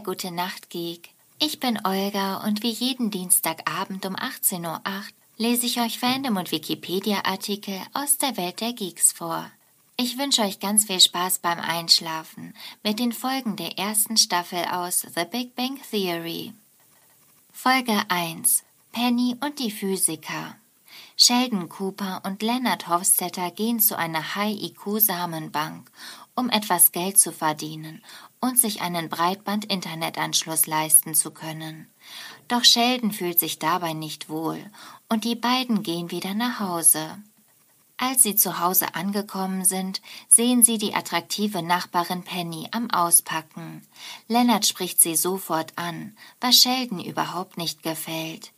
Bei Gute Nacht Geek. Ich bin Olga und wie jeden Dienstagabend um 18.08 Uhr lese ich euch Fandom und Wikipedia-Artikel aus der Welt der Geeks vor. Ich wünsche euch ganz viel Spaß beim Einschlafen mit den Folgen der ersten Staffel aus The Big Bang Theory. Folge 1 Penny und die Physiker Sheldon Cooper und Leonard Hofstetter gehen zu einer High-IQ-Samenbank, um etwas Geld zu verdienen und sich einen Breitband-Internetanschluss leisten zu können. Doch Sheldon fühlt sich dabei nicht wohl und die beiden gehen wieder nach Hause. Als sie zu Hause angekommen sind, sehen sie die attraktive Nachbarin Penny am Auspacken. Leonard spricht sie sofort an, was Sheldon überhaupt nicht gefällt.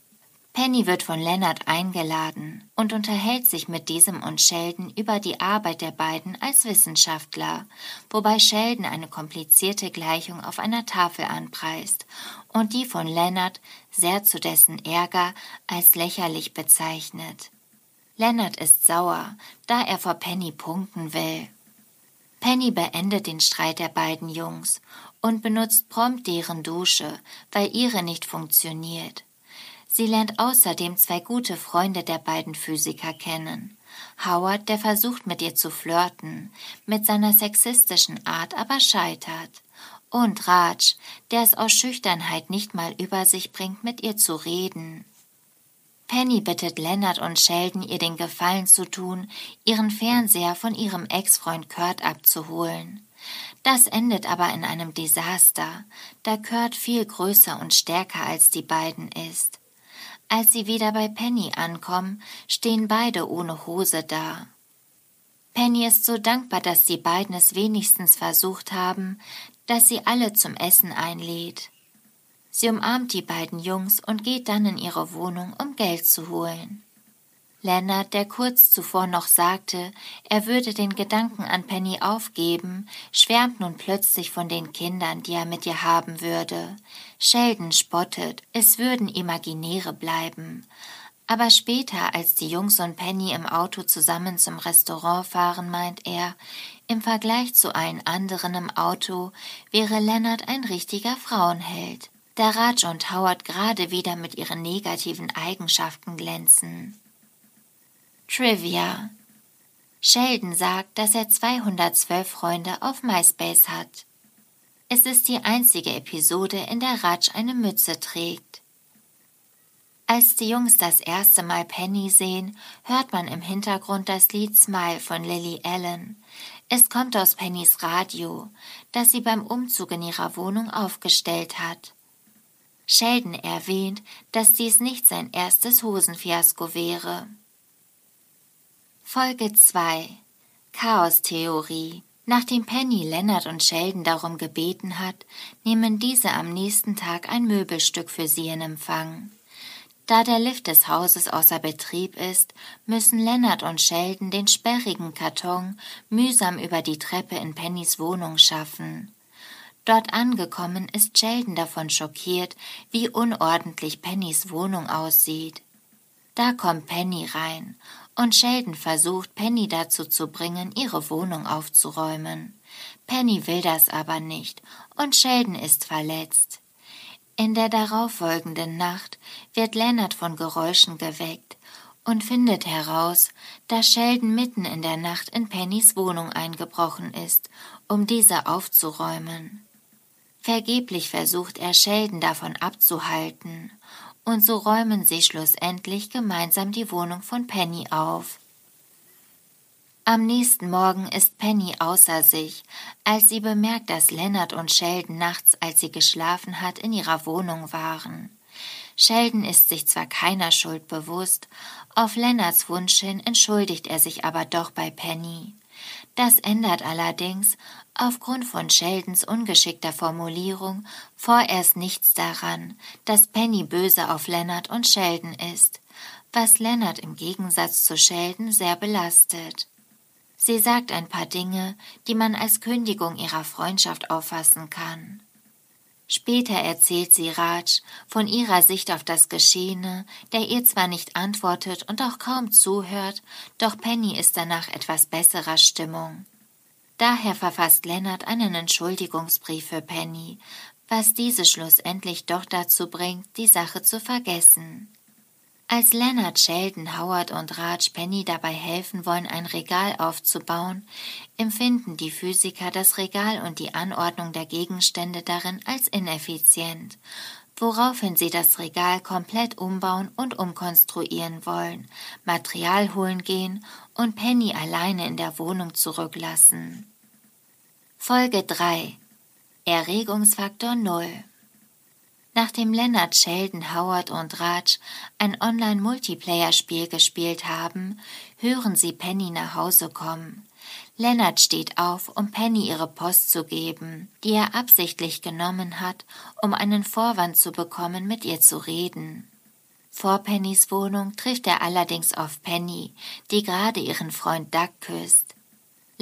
Penny wird von Leonard eingeladen und unterhält sich mit diesem und Sheldon über die Arbeit der beiden als Wissenschaftler, wobei Sheldon eine komplizierte Gleichung auf einer Tafel anpreist und die von Leonard, sehr zu dessen Ärger, als lächerlich bezeichnet. Leonard ist sauer, da er vor Penny punkten will. Penny beendet den Streit der beiden Jungs und benutzt prompt deren Dusche, weil ihre nicht funktioniert. Sie lernt außerdem zwei gute Freunde der beiden Physiker kennen. Howard, der versucht mit ihr zu flirten, mit seiner sexistischen Art aber scheitert. Und Raj, der es aus Schüchternheit nicht mal über sich bringt, mit ihr zu reden. Penny bittet Leonard und Sheldon, ihr den Gefallen zu tun, ihren Fernseher von ihrem Ex-Freund Kurt abzuholen. Das endet aber in einem Desaster, da Kurt viel größer und stärker als die beiden ist. Als sie wieder bei Penny ankommen, stehen beide ohne Hose da. Penny ist so dankbar, dass die beiden es wenigstens versucht haben, dass sie alle zum Essen einlädt. Sie umarmt die beiden Jungs und geht dann in ihre Wohnung, um Geld zu holen. Leonard, der kurz zuvor noch sagte, er würde den Gedanken an Penny aufgeben, schwärmt nun plötzlich von den Kindern, die er mit ihr haben würde. Sheldon spottet, es würden imaginäre bleiben. Aber später, als die Jungs und Penny im Auto zusammen zum Restaurant fahren, meint er, im Vergleich zu allen anderen im Auto wäre Leonard ein richtiger Frauenheld, da Raj und Howard gerade wieder mit ihren negativen Eigenschaften glänzen. Trivia. Sheldon sagt, dass er 212 Freunde auf MySpace hat. Es ist die einzige Episode, in der Raj eine Mütze trägt. Als die Jungs das erste Mal Penny sehen, hört man im Hintergrund das Lied Smile von Lily Allen. Es kommt aus Pennys Radio, das sie beim Umzug in ihrer Wohnung aufgestellt hat. Sheldon erwähnt, dass dies nicht sein erstes Hosenfiasko wäre. Folge 2 Chaostheorie Nachdem Penny Leonard und Sheldon darum gebeten hat, nehmen diese am nächsten Tag ein Möbelstück für sie in Empfang. Da der Lift des Hauses außer Betrieb ist, müssen Leonard und Sheldon den sperrigen Karton mühsam über die Treppe in Pennys Wohnung schaffen. Dort angekommen ist Sheldon davon schockiert, wie unordentlich Pennys Wohnung aussieht. Da kommt Penny rein und Sheldon versucht, Penny dazu zu bringen, ihre Wohnung aufzuräumen. Penny will das aber nicht und Sheldon ist verletzt. In der darauffolgenden Nacht wird Leonard von Geräuschen geweckt und findet heraus, dass Sheldon mitten in der Nacht in Pennys Wohnung eingebrochen ist, um diese aufzuräumen. Vergeblich versucht er Sheldon davon abzuhalten und so räumen sie schlussendlich gemeinsam die Wohnung von Penny auf. Am nächsten Morgen ist Penny außer sich, als sie bemerkt, dass Leonard und Sheldon nachts, als sie geschlafen hat, in ihrer Wohnung waren. Sheldon ist sich zwar keiner Schuld bewusst, auf Leonards Wunsch hin entschuldigt er sich aber doch bei Penny. Das ändert allerdings, aufgrund von Sheldons ungeschickter Formulierung, vorerst nichts daran, dass Penny böse auf Leonard und Sheldon ist, was Leonard im Gegensatz zu Sheldon sehr belastet. Sie sagt ein paar Dinge, die man als Kündigung ihrer Freundschaft auffassen kann. Später erzählt sie Raj von ihrer Sicht auf das Geschehene, der ihr zwar nicht antwortet und auch kaum zuhört, doch Penny ist danach etwas besserer Stimmung. Daher verfasst Lennart einen Entschuldigungsbrief für Penny, was diese schlussendlich doch dazu bringt, die Sache zu vergessen. Als Leonard, Sheldon, Howard und Raj Penny dabei helfen wollen, ein Regal aufzubauen, empfinden die Physiker das Regal und die Anordnung der Gegenstände darin als ineffizient, woraufhin sie das Regal komplett umbauen und umkonstruieren wollen, Material holen gehen und Penny alleine in der Wohnung zurücklassen. Folge 3 Erregungsfaktor 0 Nachdem Leonard, Sheldon, Howard und Raj ein Online-Multiplayer-Spiel gespielt haben, hören sie Penny nach Hause kommen. Leonard steht auf, um Penny ihre Post zu geben, die er absichtlich genommen hat, um einen Vorwand zu bekommen, mit ihr zu reden. Vor Pennys Wohnung trifft er allerdings auf Penny, die gerade ihren Freund Doug küsst.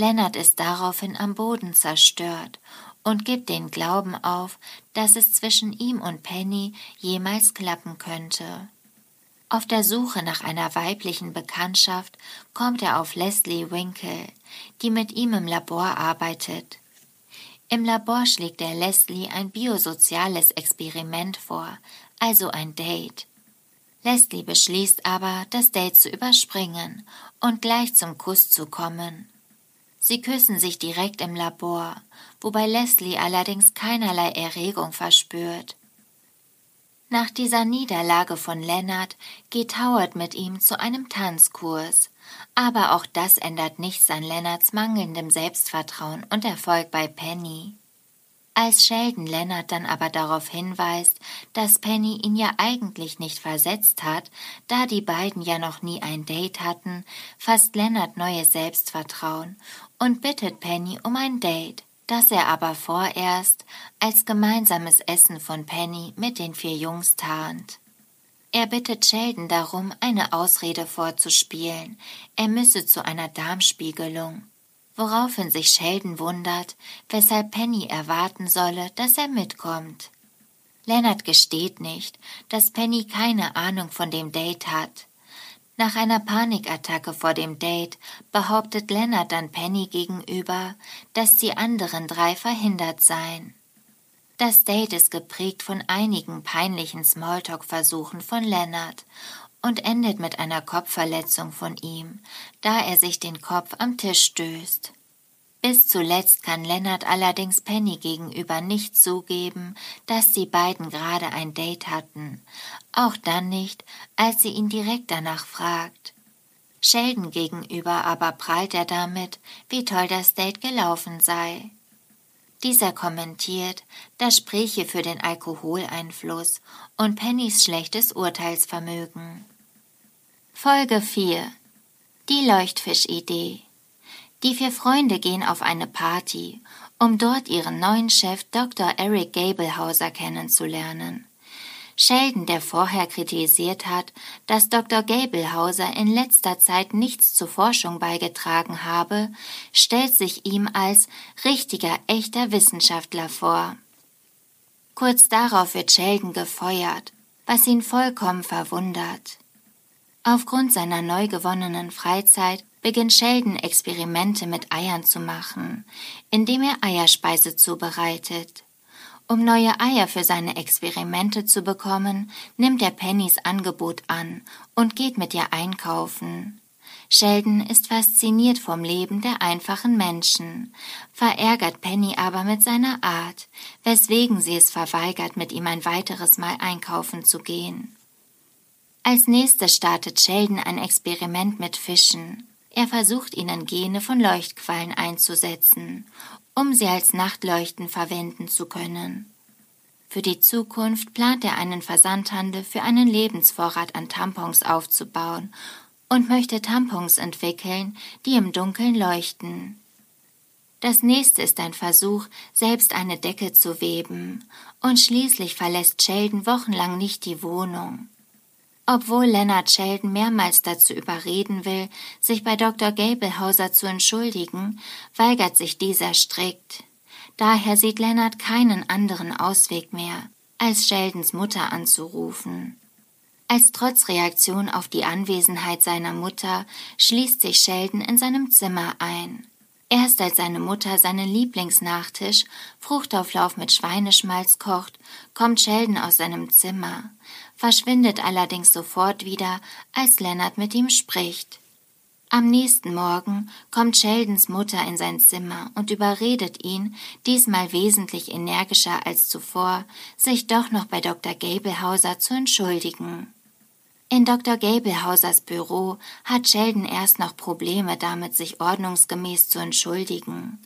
Leonard ist daraufhin am Boden zerstört und gibt den Glauben auf, dass es zwischen ihm und Penny jemals klappen könnte. Auf der Suche nach einer weiblichen Bekanntschaft kommt er auf Leslie Winkle, die mit ihm im Labor arbeitet. Im Labor schlägt er Leslie ein biosoziales Experiment vor, also ein Date. Leslie beschließt aber, das Date zu überspringen und gleich zum Kuss zu kommen. Sie küssen sich direkt im Labor, wobei Leslie allerdings keinerlei Erregung verspürt. Nach dieser Niederlage von Leonard geht Howard mit ihm zu einem Tanzkurs, aber auch das ändert nichts an Leonards mangelndem Selbstvertrauen und Erfolg bei Penny. Als Sheldon Leonard dann aber darauf hinweist, dass Penny ihn ja eigentlich nicht versetzt hat, da die beiden ja noch nie ein Date hatten, fasst Leonard neues Selbstvertrauen und bittet Penny um ein Date, das er aber vorerst als gemeinsames Essen von Penny mit den vier Jungs tarnt. Er bittet Sheldon darum, eine Ausrede vorzuspielen, er müsse zu einer Darmspiegelung woraufhin sich Sheldon wundert, weshalb Penny erwarten solle, dass er mitkommt. Leonard gesteht nicht, dass Penny keine Ahnung von dem Date hat. Nach einer Panikattacke vor dem Date behauptet Leonard dann Penny gegenüber, dass die anderen drei verhindert seien. Das Date ist geprägt von einigen peinlichen Smalltalk-Versuchen von Leonard und endet mit einer Kopfverletzung von ihm, da er sich den Kopf am Tisch stößt. Bis zuletzt kann Lennart allerdings Penny gegenüber nicht zugeben, dass die beiden gerade ein Date hatten, auch dann nicht, als sie ihn direkt danach fragt. Sheldon gegenüber aber prahlt er damit, wie toll das Date gelaufen sei. Dieser kommentiert, das spräche für den Alkoholeinfluss und Pennys schlechtes Urteilsvermögen. Folge 4 Die Leuchtfischidee Die vier Freunde gehen auf eine Party, um dort ihren neuen Chef Dr. Eric Gablehauser kennenzulernen. Sheldon, der vorher kritisiert hat, dass Dr. Gablehauser in letzter Zeit nichts zur Forschung beigetragen habe, stellt sich ihm als richtiger, echter Wissenschaftler vor. Kurz darauf wird Sheldon gefeuert, was ihn vollkommen verwundert. Aufgrund seiner neu gewonnenen Freizeit beginnt Sheldon Experimente mit Eiern zu machen, indem er Eierspeise zubereitet. Um neue Eier für seine Experimente zu bekommen, nimmt er Pennys Angebot an und geht mit ihr einkaufen. Sheldon ist fasziniert vom Leben der einfachen Menschen, verärgert Penny aber mit seiner Art, weswegen sie es verweigert, mit ihm ein weiteres Mal einkaufen zu gehen. Als nächstes startet Sheldon ein Experiment mit Fischen. Er versucht ihnen Gene von Leuchtquallen einzusetzen, um sie als Nachtleuchten verwenden zu können. Für die Zukunft plant er einen Versandhandel für einen Lebensvorrat an Tampons aufzubauen und möchte Tampons entwickeln, die im Dunkeln leuchten. Das nächste ist ein Versuch, selbst eine Decke zu weben, und schließlich verlässt Sheldon wochenlang nicht die Wohnung. Obwohl Leonard Sheldon mehrmals dazu überreden will, sich bei Dr. Gablehauser zu entschuldigen, weigert sich dieser strikt. Daher sieht Leonard keinen anderen Ausweg mehr, als Sheldons Mutter anzurufen. Als Trotzreaktion auf die Anwesenheit seiner Mutter schließt sich Sheldon in seinem Zimmer ein. Erst als seine Mutter seinen Lieblingsnachtisch, Fruchtauflauf mit Schweineschmalz kocht, kommt Sheldon aus seinem Zimmer, verschwindet allerdings sofort wieder, als Leonard mit ihm spricht. Am nächsten Morgen kommt Sheldons Mutter in sein Zimmer und überredet ihn, diesmal wesentlich energischer als zuvor, sich doch noch bei Dr. Gablehauser zu entschuldigen. In Dr. Gablehausers Büro hat Sheldon erst noch Probleme damit, sich ordnungsgemäß zu entschuldigen.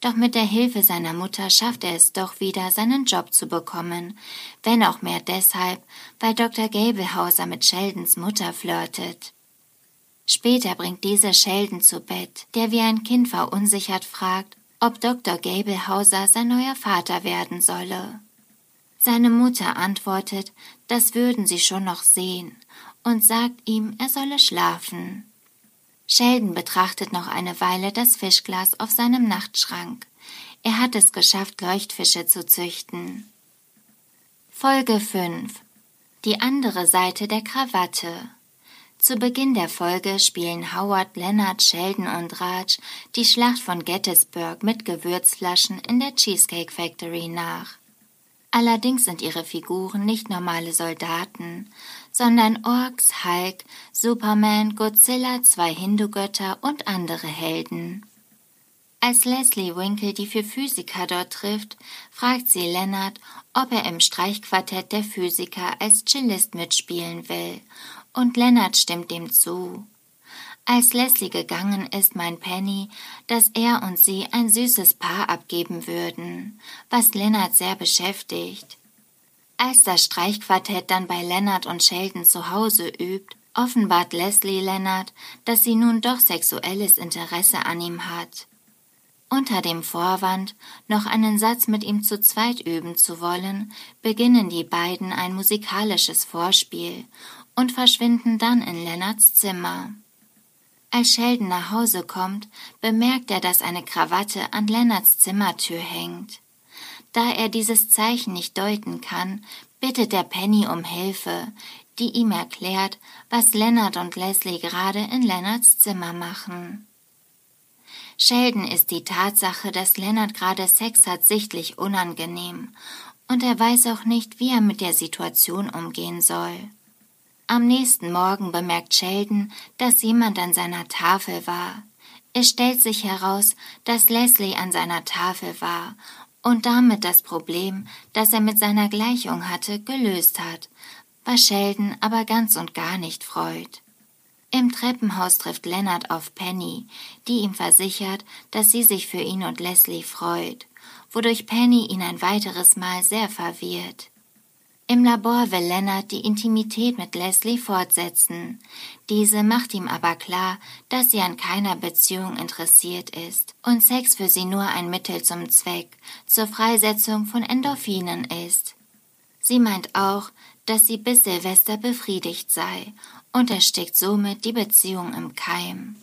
Doch mit der Hilfe seiner Mutter schafft er es doch wieder, seinen Job zu bekommen, wenn auch mehr deshalb, weil Dr. Gablehauser mit Sheldons Mutter flirtet. Später bringt diese Sheldon zu Bett, der wie ein Kind verunsichert fragt, ob Dr. Gablehauser sein neuer Vater werden solle. Seine Mutter antwortet, das würden sie schon noch sehen, und sagt ihm, er solle schlafen. Sheldon betrachtet noch eine Weile das Fischglas auf seinem Nachtschrank. Er hat es geschafft, Leuchtfische zu züchten. Folge 5 Die andere Seite der Krawatte zu Beginn der Folge spielen Howard, Leonard, Sheldon und Raj die Schlacht von Gettysburg mit Gewürzflaschen in der Cheesecake Factory nach. Allerdings sind ihre Figuren nicht normale Soldaten, sondern Orks, Hulk, Superman, Godzilla, zwei Hindu-Götter und andere Helden. Als Leslie Winkle die vier Physiker dort trifft, fragt sie Leonard, ob er im Streichquartett der Physiker als Cellist mitspielen will, und Leonard stimmt dem zu. Als Leslie gegangen ist, meint Penny, dass er und sie ein süßes Paar abgeben würden, was Leonard sehr beschäftigt. Als das Streichquartett dann bei Leonard und Sheldon zu Hause übt, offenbart Leslie Leonard, dass sie nun doch sexuelles Interesse an ihm hat. Unter dem Vorwand, noch einen Satz mit ihm zu zweit üben zu wollen, beginnen die beiden ein musikalisches Vorspiel und verschwinden dann in Leonards Zimmer. Als Sheldon nach Hause kommt, bemerkt er, dass eine Krawatte an Leonards Zimmertür hängt. Da er dieses Zeichen nicht deuten kann, bittet er Penny um Hilfe, die ihm erklärt, was Leonard und Leslie gerade in Leonards Zimmer machen. Sheldon ist die Tatsache, dass Leonard gerade Sex hat, sichtlich unangenehm, und er weiß auch nicht, wie er mit der Situation umgehen soll. Am nächsten Morgen bemerkt Sheldon, dass jemand an seiner Tafel war. Es stellt sich heraus, dass Leslie an seiner Tafel war und damit das Problem, das er mit seiner Gleichung hatte, gelöst hat, was Sheldon aber ganz und gar nicht freut. Im Treppenhaus trifft Leonard auf Penny, die ihm versichert, dass sie sich für ihn und Leslie freut, wodurch Penny ihn ein weiteres Mal sehr verwirrt. Im Labor will Leonard die Intimität mit Leslie fortsetzen. Diese macht ihm aber klar, dass sie an keiner Beziehung interessiert ist und Sex für sie nur ein Mittel zum Zweck, zur Freisetzung von Endorphinen ist. Sie meint auch, dass sie bis Silvester befriedigt sei und erstickt somit die Beziehung im Keim.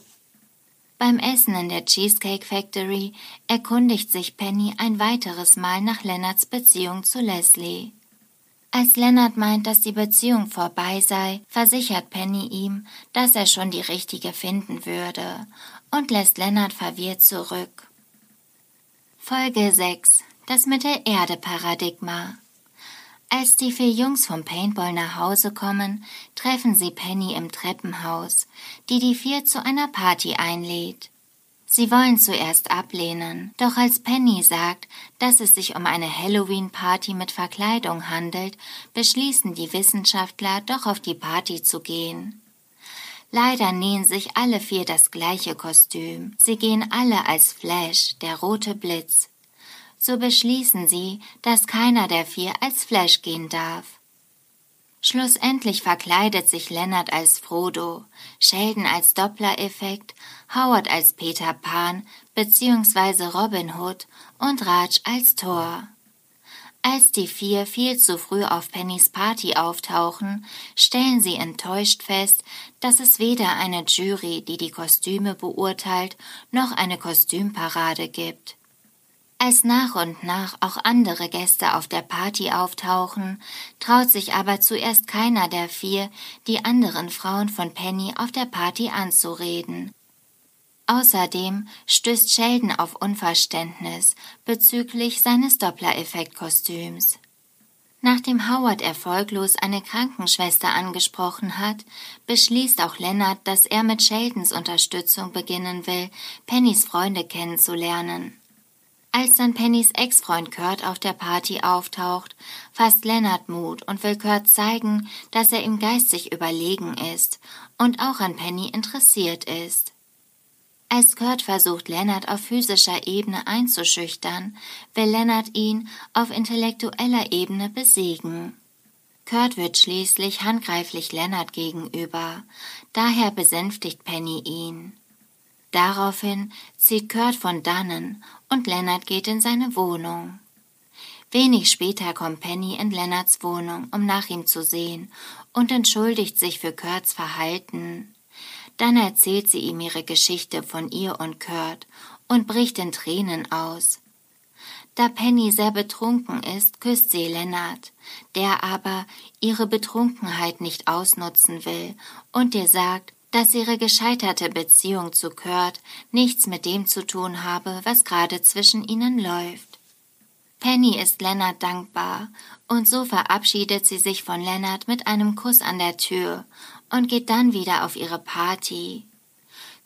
Beim Essen in der Cheesecake Factory erkundigt sich Penny ein weiteres Mal nach Leonards Beziehung zu Leslie. Als Leonard meint, dass die Beziehung vorbei sei, versichert Penny ihm, dass er schon die richtige finden würde und lässt Leonard verwirrt zurück. Folge 6 Das Mittelerde-Paradigma Als die vier Jungs vom Paintball nach Hause kommen, treffen sie Penny im Treppenhaus, die die vier zu einer Party einlädt. Sie wollen zuerst ablehnen, doch als Penny sagt, dass es sich um eine Halloween-Party mit Verkleidung handelt, beschließen die Wissenschaftler doch auf die Party zu gehen. Leider nähen sich alle vier das gleiche Kostüm. Sie gehen alle als Flash, der rote Blitz. So beschließen sie, dass keiner der vier als Flash gehen darf. Schlussendlich verkleidet sich Leonard als Frodo, Sheldon als Doppler-Effekt, Howard als Peter Pan bzw. Robin Hood und Raj als Thor. Als die vier viel zu früh auf Pennys Party auftauchen, stellen sie enttäuscht fest, dass es weder eine Jury, die die Kostüme beurteilt, noch eine Kostümparade gibt. Als nach und nach auch andere Gäste auf der Party auftauchen, traut sich aber zuerst keiner der vier, die anderen Frauen von Penny auf der Party anzureden. Außerdem stößt Sheldon auf Unverständnis bezüglich seines Doppler-Effekt-Kostüms. Nachdem Howard erfolglos eine Krankenschwester angesprochen hat, beschließt auch Leonard, dass er mit Sheldons Unterstützung beginnen will, Pennys Freunde kennenzulernen. Als dann Pennys Ex-Freund Kurt auf der Party auftaucht, fasst Leonard Mut und will Kurt zeigen, dass er ihm geistig überlegen ist und auch an Penny interessiert ist. Als Kurt versucht, Leonard auf physischer Ebene einzuschüchtern, will Leonard ihn auf intellektueller Ebene besiegen. Kurt wird schließlich handgreiflich Leonard gegenüber, daher besänftigt Penny ihn. Daraufhin zieht Kurt von dannen und Leonard geht in seine Wohnung. Wenig später kommt Penny in Leonards Wohnung, um nach ihm zu sehen und entschuldigt sich für Kurts Verhalten. Dann erzählt sie ihm ihre Geschichte von ihr und Kurt und bricht in Tränen aus. Da Penny sehr betrunken ist, küsst sie Lennart, der aber ihre Betrunkenheit nicht ausnutzen will und ihr sagt, dass ihre gescheiterte Beziehung zu Kurt nichts mit dem zu tun habe, was gerade zwischen ihnen läuft. Penny ist Lennart dankbar, und so verabschiedet sie sich von Lennart mit einem Kuss an der Tür und geht dann wieder auf ihre Party.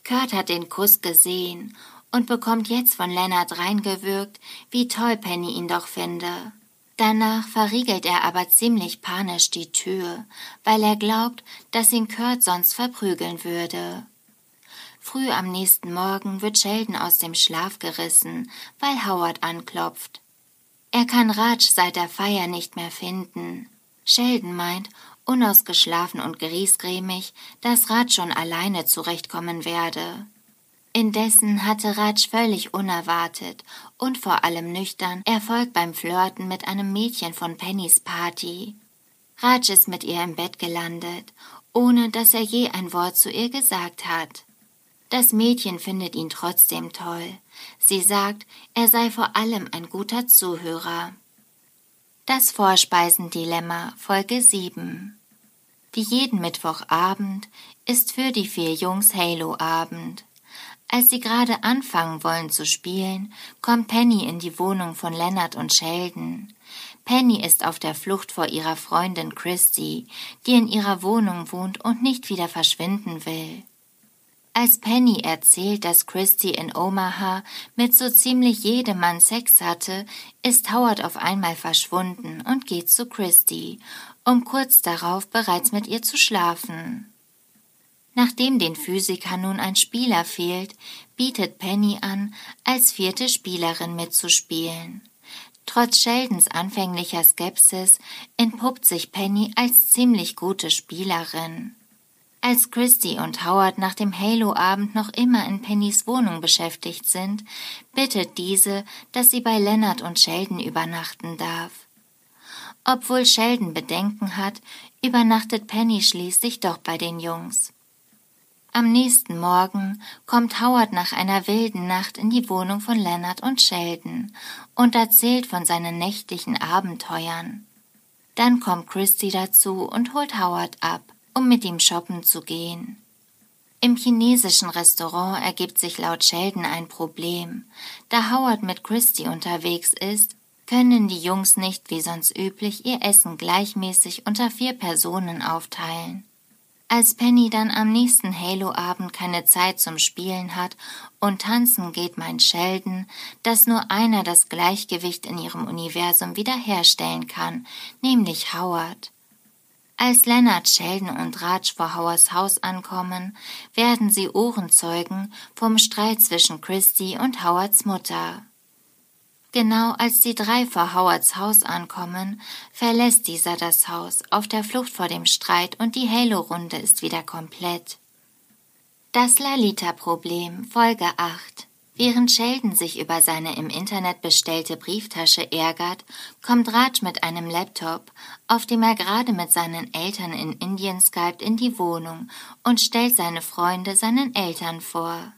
Kurt hat den Kuss gesehen und bekommt jetzt von Lennart reingewürgt, wie toll Penny ihn doch finde. Danach verriegelt er aber ziemlich panisch die Tür, weil er glaubt, dass ihn Kurt sonst verprügeln würde. Früh am nächsten Morgen wird Sheldon aus dem Schlaf gerissen, weil Howard anklopft. Er kann Raj seit der Feier nicht mehr finden. Sheldon meint, unausgeschlafen und griesgrämig, dass Raj schon alleine zurechtkommen werde. Indessen hatte Raj völlig unerwartet und vor allem nüchtern Erfolg beim Flirten mit einem Mädchen von Pennys Party. Raj ist mit ihr im Bett gelandet, ohne dass er je ein Wort zu ihr gesagt hat. Das Mädchen findet ihn trotzdem toll. Sie sagt, er sei vor allem ein guter Zuhörer. Das Vorspeisendilemma Folge 7 wie jeden Mittwochabend ist für die vier Jungs Halo-Abend. Als sie gerade anfangen wollen zu spielen, kommt Penny in die Wohnung von Leonard und Sheldon. Penny ist auf der Flucht vor ihrer Freundin Christy, die in ihrer Wohnung wohnt und nicht wieder verschwinden will. Als Penny erzählt, dass Christy in Omaha mit so ziemlich jedem Mann Sex hatte, ist Howard auf einmal verschwunden und geht zu Christy, um kurz darauf bereits mit ihr zu schlafen. Nachdem den Physikern nun ein Spieler fehlt, bietet Penny an, als vierte Spielerin mitzuspielen. Trotz Sheldons anfänglicher Skepsis entpuppt sich Penny als ziemlich gute Spielerin. Als Christy und Howard nach dem Halo-Abend noch immer in Pennys Wohnung beschäftigt sind, bittet diese, dass sie bei Leonard und Sheldon übernachten darf. Obwohl Sheldon Bedenken hat, übernachtet Penny schließlich doch bei den Jungs. Am nächsten Morgen kommt Howard nach einer wilden Nacht in die Wohnung von Leonard und Sheldon und erzählt von seinen nächtlichen Abenteuern. Dann kommt Christy dazu und holt Howard ab, um mit ihm shoppen zu gehen. Im chinesischen Restaurant ergibt sich laut Sheldon ein Problem. Da Howard mit Christy unterwegs ist, können die Jungs nicht wie sonst üblich ihr Essen gleichmäßig unter vier Personen aufteilen. Als Penny dann am nächsten Halo-Abend keine Zeit zum Spielen hat und tanzen geht, meint Sheldon, dass nur einer das Gleichgewicht in ihrem Universum wiederherstellen kann, nämlich Howard. Als Leonard, Sheldon und Raj vor Howards Haus ankommen, werden sie Ohrenzeugen vom Streit zwischen Christy und Howards Mutter. Genau als die drei vor Howards Haus ankommen, verlässt dieser das Haus auf der Flucht vor dem Streit und die Halo-Runde ist wieder komplett. Das Lalita-Problem, Folge 8 Während Sheldon sich über seine im Internet bestellte Brieftasche ärgert, kommt Raj mit einem Laptop, auf dem er gerade mit seinen Eltern in Indien skypt, in die Wohnung und stellt seine Freunde seinen Eltern vor.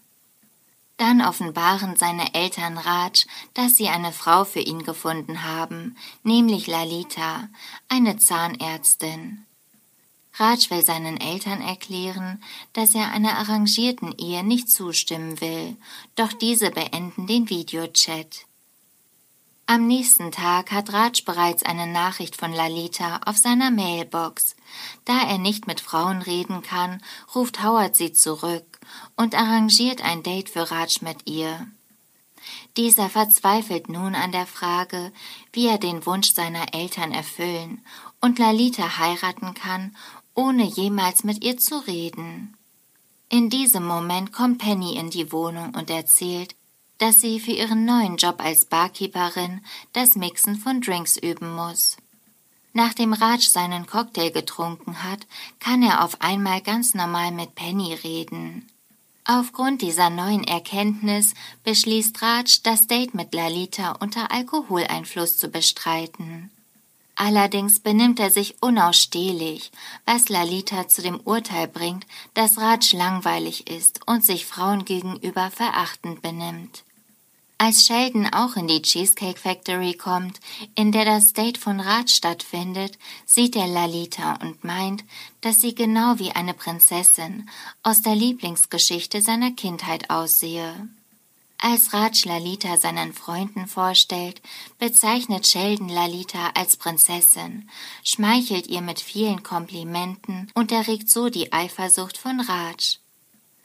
Dann offenbaren seine Eltern Raj, dass sie eine Frau für ihn gefunden haben, nämlich Lalita, eine Zahnärztin. Raj will seinen Eltern erklären, dass er einer arrangierten Ehe nicht zustimmen will, doch diese beenden den Videochat. Am nächsten Tag hat Raj bereits eine Nachricht von Lalita auf seiner Mailbox. Da er nicht mit Frauen reden kann, ruft Howard sie zurück und arrangiert ein Date für Raj mit ihr. Dieser verzweifelt nun an der Frage, wie er den Wunsch seiner Eltern erfüllen und Lalita heiraten kann, ohne jemals mit ihr zu reden. In diesem Moment kommt Penny in die Wohnung und erzählt, dass sie für ihren neuen Job als Barkeeperin das Mixen von Drinks üben muss. Nachdem Raj seinen Cocktail getrunken hat, kann er auf einmal ganz normal mit Penny reden. Aufgrund dieser neuen Erkenntnis beschließt Raj, das Date mit Lalita unter Alkoholeinfluss zu bestreiten. Allerdings benimmt er sich unausstehlich, was Lalita zu dem Urteil bringt, dass Raj langweilig ist und sich Frauen gegenüber verachtend benimmt. Als Sheldon auch in die Cheesecake Factory kommt, in der das Date von Raj stattfindet, sieht er Lalita und meint, dass sie genau wie eine Prinzessin aus der Lieblingsgeschichte seiner Kindheit aussehe. Als Raj Lalita seinen Freunden vorstellt, bezeichnet Sheldon Lalita als Prinzessin, schmeichelt ihr mit vielen Komplimenten und erregt so die Eifersucht von Raj.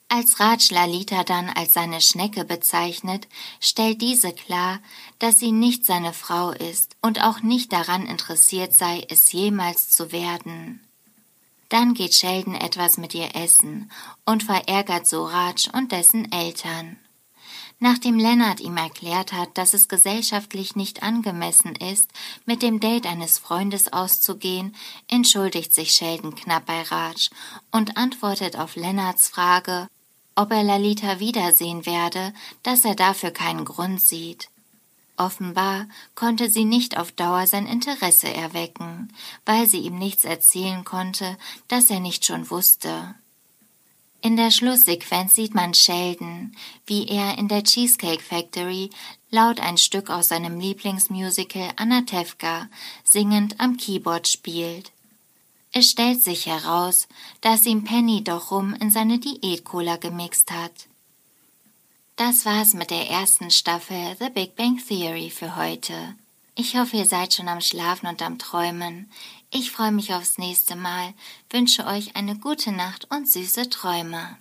Als Raj Lalita dann als seine Schnecke bezeichnet, stellt diese klar, dass sie nicht seine Frau ist und auch nicht daran interessiert sei, es jemals zu werden. Dann geht Sheldon etwas mit ihr essen und verärgert so Raj und dessen Eltern. Nachdem Lennart ihm erklärt hat, dass es gesellschaftlich nicht angemessen ist, mit dem Date eines Freundes auszugehen, entschuldigt sich Sheldon knapp bei Raj und antwortet auf Lennarts Frage, ob er Lalita wiedersehen werde, dass er dafür keinen Grund sieht. Offenbar konnte sie nicht auf Dauer sein Interesse erwecken, weil sie ihm nichts erzählen konnte, das er nicht schon wusste. In der Schlusssequenz sieht man Sheldon, wie er in der Cheesecake Factory laut ein Stück aus seinem Lieblingsmusical Anatevka singend am Keyboard spielt. Es stellt sich heraus, dass ihm Penny doch rum in seine Diät-Cola gemixt hat. Das war's mit der ersten Staffel The Big Bang Theory für heute. Ich hoffe, ihr seid schon am Schlafen und am Träumen. Ich freue mich aufs nächste Mal, wünsche euch eine gute Nacht und süße Träume.